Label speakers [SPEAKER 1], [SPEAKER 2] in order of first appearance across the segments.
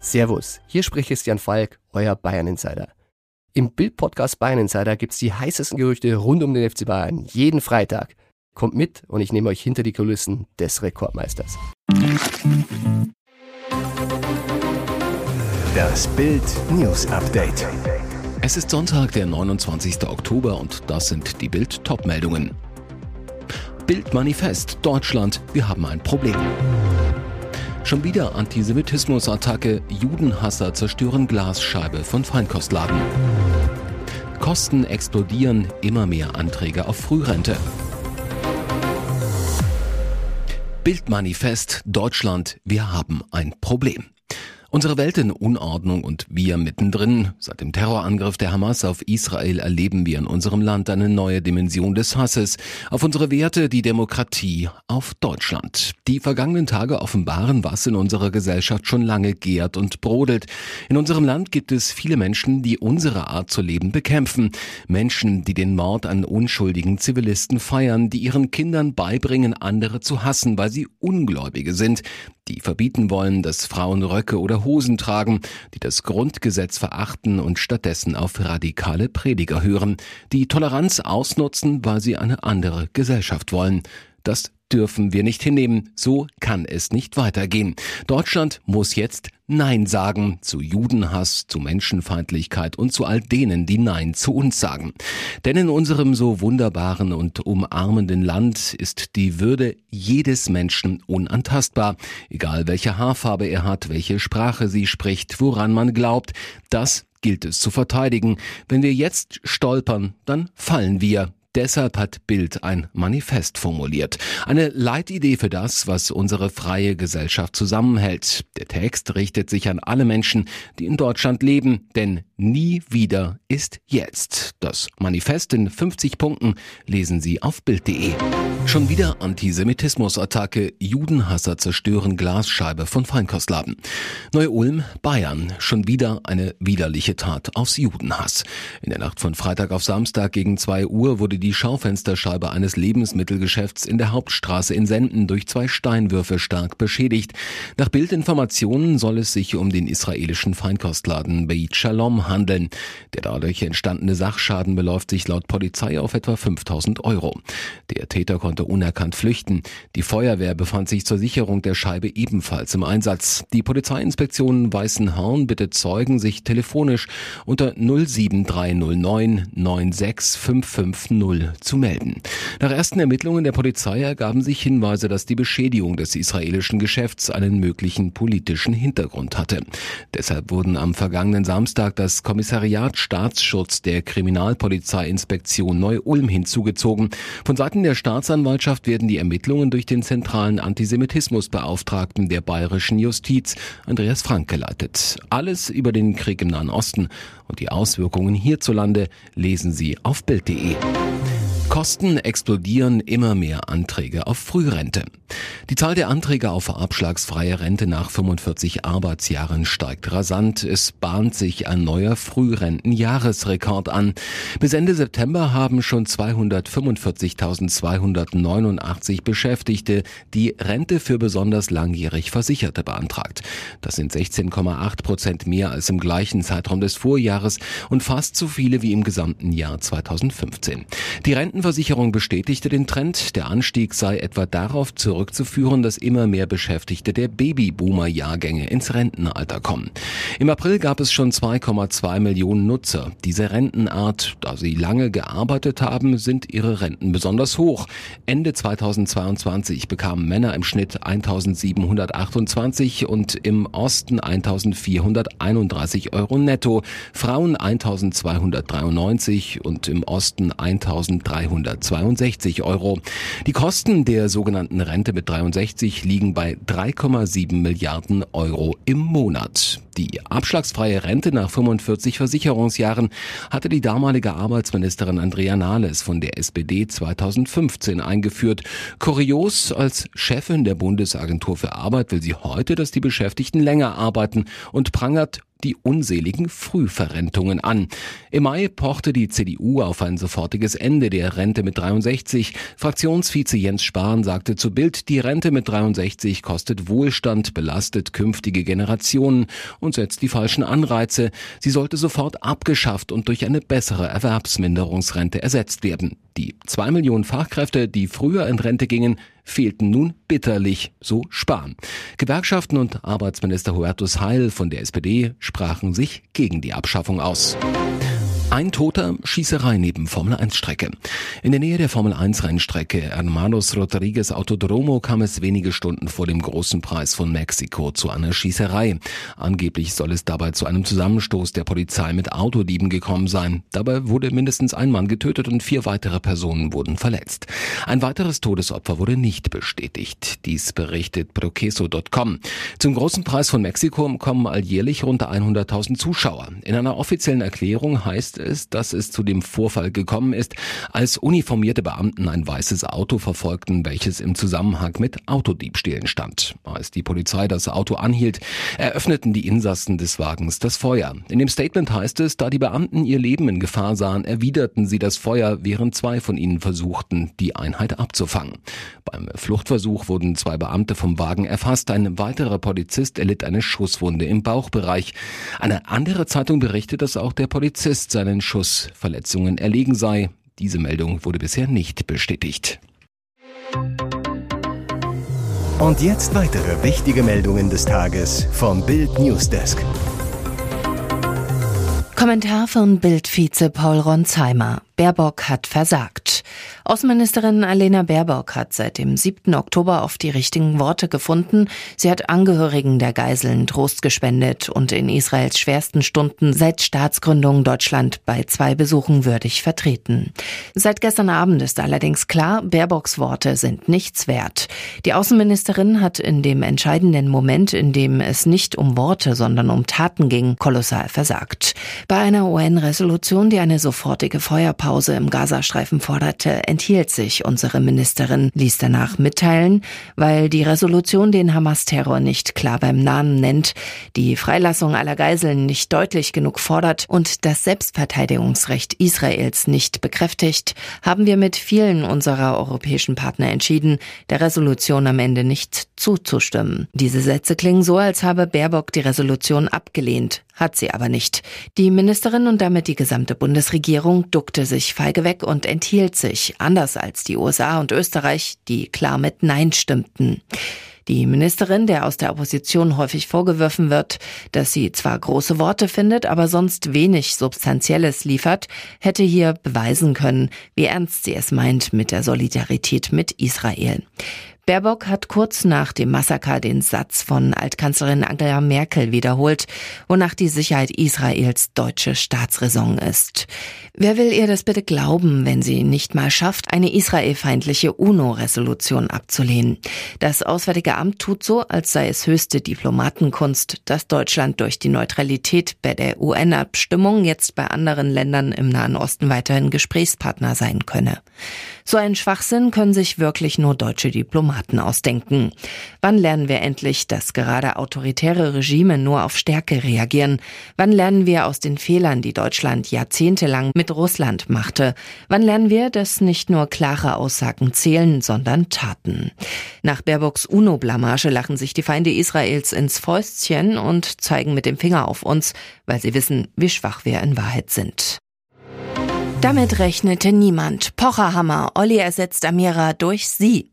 [SPEAKER 1] Servus, hier spricht Christian Falk, euer Bayern Insider. Im Bild-Podcast Bayern Insider gibt's die heißesten Gerüchte rund um den FC Bayern jeden Freitag. Kommt mit und ich nehme euch hinter die Kulissen des Rekordmeisters.
[SPEAKER 2] Das Bild News Update.
[SPEAKER 3] Es ist Sonntag, der 29. Oktober und das sind die Bild Topmeldungen. Bild Manifest Deutschland, wir haben ein Problem. Schon wieder Antisemitismusattacke, Judenhasser zerstören Glasscheibe von Feinkostladen. Kosten explodieren, immer mehr Anträge auf Frührente. Bildmanifest Deutschland, wir haben ein Problem. Unsere Welt in Unordnung und wir mittendrin. Seit dem Terrorangriff der Hamas auf Israel erleben wir in unserem Land eine neue Dimension des Hasses auf unsere Werte, die Demokratie, auf Deutschland. Die vergangenen Tage offenbaren, was in unserer Gesellschaft schon lange gärt und brodelt. In unserem Land gibt es viele Menschen, die unsere Art zu leben bekämpfen. Menschen, die den Mord an unschuldigen Zivilisten feiern, die ihren Kindern beibringen, andere zu hassen, weil sie Ungläubige sind, die verbieten wollen, dass Frauen Röcke oder Hosen tragen, die das Grundgesetz verachten und stattdessen auf radikale Prediger hören, die Toleranz ausnutzen, weil sie eine andere Gesellschaft wollen. Das dürfen wir nicht hinnehmen. So kann es nicht weitergehen. Deutschland muss jetzt Nein sagen zu Judenhass, zu Menschenfeindlichkeit und zu all denen, die Nein zu uns sagen. Denn in unserem so wunderbaren und umarmenden Land ist die Würde jedes Menschen unantastbar. Egal welche Haarfarbe er hat, welche Sprache sie spricht, woran man glaubt, das gilt es zu verteidigen. Wenn wir jetzt stolpern, dann fallen wir. Deshalb hat Bild ein Manifest formuliert. Eine Leitidee für das, was unsere freie Gesellschaft zusammenhält. Der Text richtet sich an alle Menschen, die in Deutschland leben, denn nie wieder ist jetzt. Das Manifest in 50 Punkten lesen Sie auf Bild.de. Schon wieder Antisemitismusattacke, Judenhasser zerstören Glasscheibe von Feinkostladen. Neu-Ulm, Bayern, schon wieder eine widerliche Tat aus Judenhass. In der Nacht von Freitag auf Samstag gegen 2 Uhr wurde die die Schaufensterscheibe eines Lebensmittelgeschäfts in der Hauptstraße in Senden durch zwei Steinwürfe stark beschädigt. Nach Bildinformationen soll es sich um den israelischen Feinkostladen Beit Shalom handeln. Der dadurch entstandene Sachschaden beläuft sich laut Polizei auf etwa 5000 Euro. Der Täter konnte unerkannt flüchten. Die Feuerwehr befand sich zur Sicherung der Scheibe ebenfalls im Einsatz. Die Polizeiinspektion Weißenhorn bittet Zeugen, sich telefonisch unter 07309 96550 0 zu melden. Nach ersten Ermittlungen der Polizei ergaben sich Hinweise, dass die Beschädigung des israelischen Geschäfts einen möglichen politischen Hintergrund hatte. Deshalb wurden am vergangenen Samstag das Kommissariat Staatsschutz der Kriminalpolizeiinspektion Neu-Ulm hinzugezogen. Von Seiten der Staatsanwaltschaft werden die Ermittlungen durch den zentralen Antisemitismusbeauftragten der bayerischen Justiz, Andreas Frank, geleitet. Alles über den Krieg im Nahen Osten und die Auswirkungen hierzulande lesen Sie auf Bild.de. Kosten explodieren immer mehr Anträge auf Frührente. Die Zahl der Anträge auf abschlagsfreie Rente nach 45 Arbeitsjahren steigt rasant. Es bahnt sich ein neuer Frührentenjahresrekord an. Bis Ende September haben schon 245.289 Beschäftigte die Rente für besonders langjährig Versicherte beantragt. Das sind 16,8 Prozent mehr als im gleichen Zeitraum des Vorjahres und fast so viele wie im gesamten Jahr 2015. Die Rentenversicherung bestätigte den Trend. Der Anstieg sei etwa darauf zurückzuführen, führen, dass immer mehr Beschäftigte der Babyboomer-Jahrgänge ins Rentenalter kommen. Im April gab es schon 2,2 Millionen Nutzer. Diese Rentenart, da sie lange gearbeitet haben, sind ihre Renten besonders hoch. Ende 2022 bekamen Männer im Schnitt 1728 und im Osten 1431 Euro netto, Frauen 1293 und im Osten 1362 Euro. Die Kosten der sogenannten Rente mit 63 liegen bei 3,7 Milliarden Euro im Monat. Die abschlagsfreie Rente nach 45 Versicherungsjahren hatte die damalige Arbeitsministerin Andrea Nahles von der SPD 2015 eingeführt. Kurios, als Chefin der Bundesagentur für Arbeit will sie heute, dass die Beschäftigten länger arbeiten und prangert die unseligen Frühverrentungen an. Im Mai pochte die CDU auf ein sofortiges Ende der Rente mit 63. Fraktionsvize Jens Spahn sagte zu Bild, die Rente mit 63 kostet Wohlstand, belastet künftige Generationen und setzt die falschen Anreize. Sie sollte sofort abgeschafft und durch eine bessere Erwerbsminderungsrente ersetzt werden. Die zwei Millionen Fachkräfte, die früher in Rente gingen, fehlten nun bitterlich, so Spahn. Gewerkschaften und Arbeitsminister Hubertus Heil von der SPD sprachen sich gegen die Abschaffung aus. Ein Toter, Schießerei neben Formel-1-Strecke. In der Nähe der Formel-1-Rennstrecke Hermanos Rodriguez Autodromo kam es wenige Stunden vor dem großen Preis von Mexiko zu einer Schießerei. Angeblich soll es dabei zu einem Zusammenstoß der Polizei mit Autodieben gekommen sein. Dabei wurde mindestens ein Mann getötet und vier weitere Personen wurden verletzt. Ein weiteres Todesopfer wurde nicht bestätigt. Dies berichtet Proqueso.com. Zum großen Preis von Mexiko kommen alljährlich rund 100.000 Zuschauer. In einer offiziellen Erklärung heißt ist dass es zu dem Vorfall gekommen ist, als uniformierte Beamten ein weißes Auto verfolgten, welches im Zusammenhang mit Autodiebstählen stand. Als die Polizei das Auto anhielt, eröffneten die Insassen des Wagens das Feuer. In dem Statement heißt es, da die Beamten ihr Leben in Gefahr sahen, erwiderten sie das Feuer, während zwei von ihnen versuchten, die Einheit abzufangen. Beim Fluchtversuch wurden zwei Beamte vom Wagen erfasst. Ein weiterer Polizist erlitt eine Schusswunde im Bauchbereich. Eine andere Zeitung berichtet, dass auch der Polizist seine seinen Schussverletzungen erlegen sei. Diese Meldung wurde bisher nicht bestätigt.
[SPEAKER 2] Und jetzt weitere wichtige Meldungen des Tages vom Bild Newsdesk.
[SPEAKER 4] Kommentar von Bildvize Paul Ronsheimer. Baerbock hat versagt. Außenministerin Alena Baerbock hat seit dem 7. Oktober auf die richtigen Worte gefunden. Sie hat Angehörigen der Geiseln Trost gespendet und in Israels schwersten Stunden seit Staatsgründung Deutschland bei zwei Besuchen würdig vertreten. Seit gestern Abend ist allerdings klar, Baerbocks Worte sind nichts wert. Die Außenministerin hat in dem entscheidenden Moment, in dem es nicht um Worte, sondern um Taten ging, kolossal versagt. Bei einer UN-Resolution, die eine sofortige Feuerpause Pause im Gazastreifen forderte, enthielt sich unsere Ministerin, ließ danach mitteilen, weil die Resolution den Hamas-Terror nicht klar beim Namen nennt, die Freilassung aller Geiseln nicht deutlich genug fordert und das Selbstverteidigungsrecht Israels nicht bekräftigt, haben wir mit vielen unserer europäischen Partner entschieden, der Resolution am Ende nicht zuzustimmen. Diese Sätze klingen so, als habe Baerbock die Resolution abgelehnt, hat sie aber nicht. Die Ministerin und damit die gesamte Bundesregierung duckte sich feige weg und enthielt sich, anders als die USA und Österreich, die klar mit Nein stimmten. Die Ministerin, der aus der Opposition häufig vorgeworfen wird, dass sie zwar große Worte findet, aber sonst wenig Substanzielles liefert, hätte hier beweisen können, wie ernst sie es meint mit der Solidarität mit Israel. Baerbock hat kurz nach dem Massaker den Satz von Altkanzlerin Angela Merkel wiederholt, wonach die Sicherheit Israels deutsche Staatsräson ist. Wer will ihr das bitte glauben, wenn sie nicht mal schafft, eine israelfeindliche UNO-Resolution abzulehnen? Das Auswärtige Amt tut so, als sei es höchste Diplomatenkunst, dass Deutschland durch die Neutralität bei der UN-Abstimmung jetzt bei anderen Ländern im Nahen Osten weiterhin Gesprächspartner sein könne. So ein Schwachsinn können sich wirklich nur deutsche Diplomaten ausdenken. Wann lernen wir endlich, dass gerade autoritäre Regime nur auf Stärke reagieren? Wann lernen wir aus den Fehlern, die Deutschland jahrzehntelang mit Russland machte? Wann lernen wir, dass nicht nur klare Aussagen zählen, sondern Taten? Nach Baerbocks UNO-Blamage lachen sich die Feinde Israels ins Fäustchen und zeigen mit dem Finger auf uns, weil sie wissen, wie schwach wir in Wahrheit sind. Damit rechnete niemand. Pocherhammer. Olli ersetzt Amira durch sie.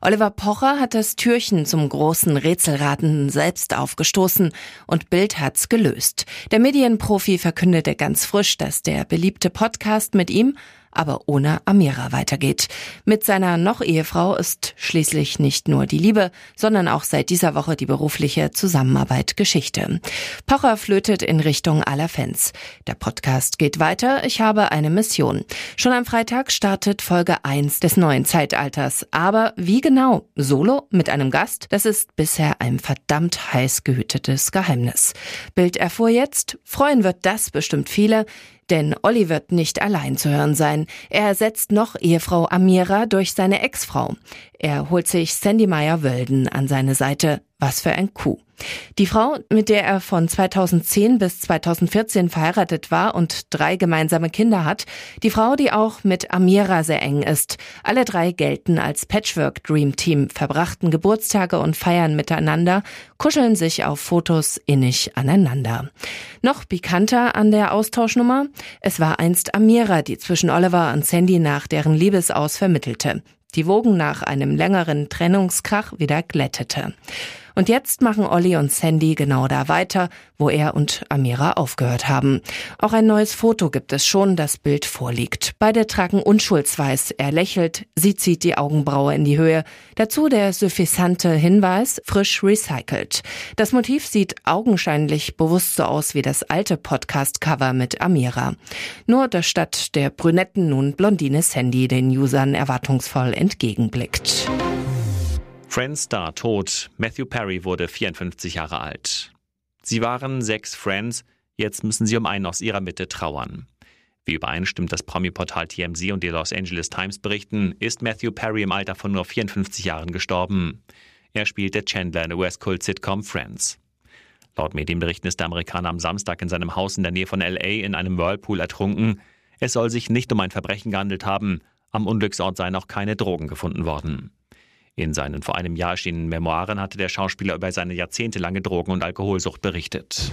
[SPEAKER 4] Oliver Pocher hat das Türchen zum großen Rätselraten selbst aufgestoßen und Bild hat's gelöst. Der Medienprofi verkündete ganz frisch, dass der beliebte Podcast mit ihm aber ohne Amira weitergeht. Mit seiner Noch-Ehefrau ist schließlich nicht nur die Liebe, sondern auch seit dieser Woche die berufliche Zusammenarbeit Geschichte. Pocher flötet in Richtung aller Fans. Der Podcast geht weiter. Ich habe eine Mission. Schon am Freitag startet Folge 1 des neuen Zeitalters. Aber wie genau? Solo mit einem Gast? Das ist bisher ein verdammt heiß gehütetes Geheimnis. Bild erfuhr jetzt, freuen wird das bestimmt viele, denn Olli wird nicht allein zu hören sein. Er ersetzt noch Ehefrau Amira durch seine Ex-Frau. Er holt sich Sandy Meyer-Wölden an seine Seite. Was für ein Coup. Die Frau, mit der er von 2010 bis 2014 verheiratet war und drei gemeinsame Kinder hat, die Frau, die auch mit Amira sehr eng ist. Alle drei gelten als Patchwork Dream Team, verbrachten Geburtstage und feiern miteinander, kuscheln sich auf Fotos innig aneinander. Noch pikanter an der Austauschnummer? Es war einst Amira, die zwischen Oliver und Sandy nach deren Liebesaus vermittelte die Wogen nach einem längeren Trennungskrach wieder glättete. Und jetzt machen Olli und Sandy genau da weiter, wo er und Amira aufgehört haben. Auch ein neues Foto gibt es schon, das Bild vorliegt. Beide tragen Unschuldsweiß. Er lächelt, sie zieht die Augenbraue in die Höhe. Dazu der suffisante Hinweis, frisch recycelt. Das Motiv sieht augenscheinlich bewusst so aus wie das alte Podcast-Cover mit Amira. Nur dass statt der brünetten nun blondine Sandy den Usern erwartungsvoll entgegenblickt.
[SPEAKER 5] Friends-Star tot. Matthew Perry wurde 54 Jahre alt. Sie waren sechs Friends, jetzt müssen sie um einen aus ihrer Mitte trauern. Wie übereinstimmt das Promi-Portal TMZ und die Los Angeles Times berichten, ist Matthew Perry im Alter von nur 54 Jahren gestorben. Er spielte Chandler in der US-Kult-Sitcom Friends. Laut Medienberichten ist der Amerikaner am Samstag in seinem Haus in der Nähe von LA in einem Whirlpool ertrunken. Es soll sich nicht um ein Verbrechen gehandelt haben. Am Unglücksort seien auch keine Drogen gefunden worden. In seinen vor einem Jahr erschienenen Memoiren hatte der Schauspieler über seine jahrzehntelange Drogen- und Alkoholsucht berichtet.